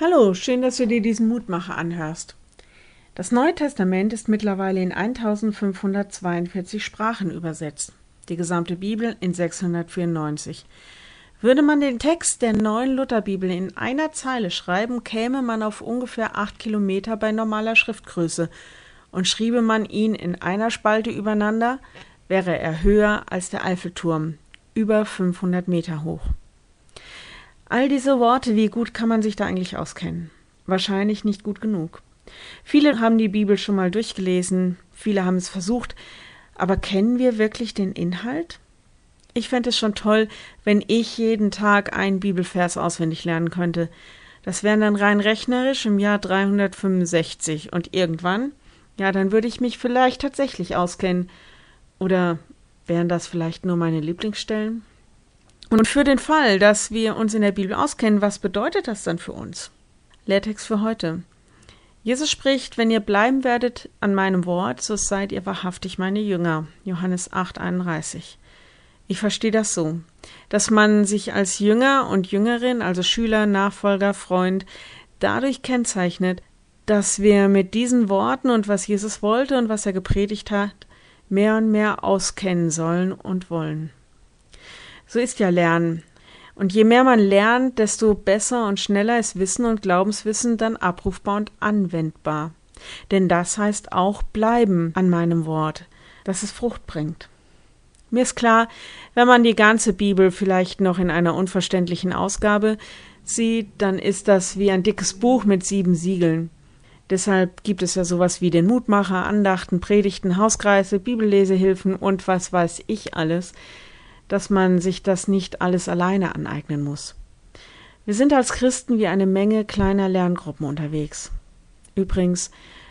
Hallo, schön, dass du dir diesen Mutmacher anhörst. Das Neue Testament ist mittlerweile in 1542 Sprachen übersetzt, die gesamte Bibel in 694. Würde man den Text der neuen Lutherbibel in einer Zeile schreiben, käme man auf ungefähr acht Kilometer bei normaler Schriftgröße, und schriebe man ihn in einer Spalte übereinander, wäre er höher als der Eiffelturm, über 500 Meter hoch. All diese Worte, wie gut kann man sich da eigentlich auskennen? Wahrscheinlich nicht gut genug. Viele haben die Bibel schon mal durchgelesen, viele haben es versucht, aber kennen wir wirklich den Inhalt? Ich fände es schon toll, wenn ich jeden Tag einen Bibelvers auswendig lernen könnte. Das wären dann rein rechnerisch im Jahr 365 und irgendwann, ja, dann würde ich mich vielleicht tatsächlich auskennen. Oder wären das vielleicht nur meine Lieblingsstellen? Und für den Fall, dass wir uns in der Bibel auskennen, was bedeutet das dann für uns? Lehrtext für heute. Jesus spricht, wenn ihr bleiben werdet an meinem Wort, so seid ihr wahrhaftig meine Jünger. Johannes 8, 31. Ich verstehe das so, dass man sich als Jünger und Jüngerin, also Schüler, Nachfolger, Freund, dadurch kennzeichnet, dass wir mit diesen Worten und was Jesus wollte und was er gepredigt hat, mehr und mehr auskennen sollen und wollen. So ist ja Lernen. Und je mehr man lernt, desto besser und schneller ist Wissen und Glaubenswissen dann abrufbar und anwendbar. Denn das heißt auch bleiben an meinem Wort, dass es Frucht bringt. Mir ist klar, wenn man die ganze Bibel vielleicht noch in einer unverständlichen Ausgabe sieht, dann ist das wie ein dickes Buch mit sieben Siegeln. Deshalb gibt es ja sowas wie den Mutmacher, Andachten, Predigten, Hauskreise, Bibellesehilfen und was weiß ich alles, dass man sich das nicht alles alleine aneignen muss. Wir sind als Christen wie eine Menge kleiner Lerngruppen unterwegs. Übrigens,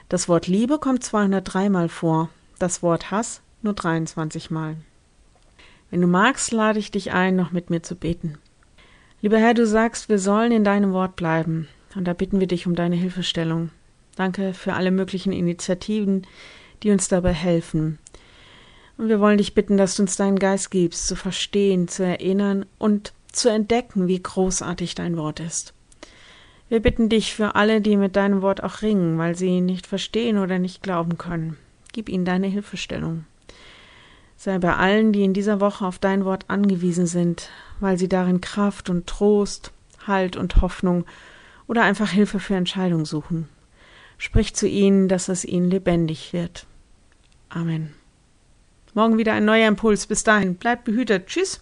das Wort Liebe kommt 203 Mal vor, das Wort Hass nur 23 Mal. Wenn du magst, lade ich dich ein, noch mit mir zu beten. Lieber Herr, du sagst, wir sollen in deinem Wort bleiben, und da bitten wir dich um deine Hilfestellung. Danke für alle möglichen Initiativen, die uns dabei helfen. Und wir wollen dich bitten, dass du uns deinen Geist gibst, zu verstehen, zu erinnern und zu entdecken, wie großartig dein Wort ist. Wir bitten dich für alle, die mit deinem Wort auch ringen, weil sie ihn nicht verstehen oder nicht glauben können. Gib ihnen deine Hilfestellung. Sei bei allen, die in dieser Woche auf dein Wort angewiesen sind, weil sie darin Kraft und Trost, Halt und Hoffnung oder einfach Hilfe für Entscheidungen suchen. Sprich zu ihnen, dass es ihnen lebendig wird. Amen. Morgen wieder ein neuer Impuls. Bis dahin, bleibt behütet. Tschüss.